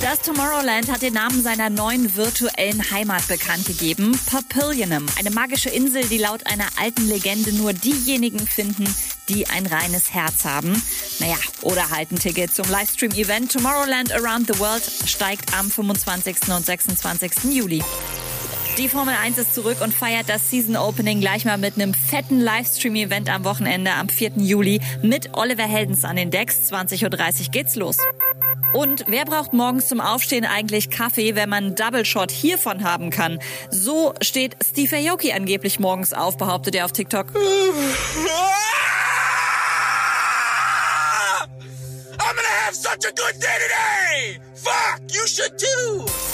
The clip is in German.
Das Tomorrowland hat den Namen seiner neuen virtuellen Heimat bekannt gegeben. Papillionum, eine magische Insel, die laut einer alten Legende nur diejenigen finden, die ein reines Herz haben. Naja, oder halt ein Ticket zum Livestream-Event Tomorrowland Around the World steigt am 25. und 26. Juli. Die Formel 1 ist zurück und feiert das Season Opening gleich mal mit einem fetten Livestream-Event am Wochenende am 4. Juli mit Oliver Heldens an den Decks. 20.30 Uhr geht's los. Und wer braucht morgens zum Aufstehen eigentlich Kaffee, wenn man einen Double Shot hiervon haben kann? So steht Steve Aoki angeblich morgens auf, behauptet er auf TikTok. I'm gonna have such a good day today! Fuck, you should too!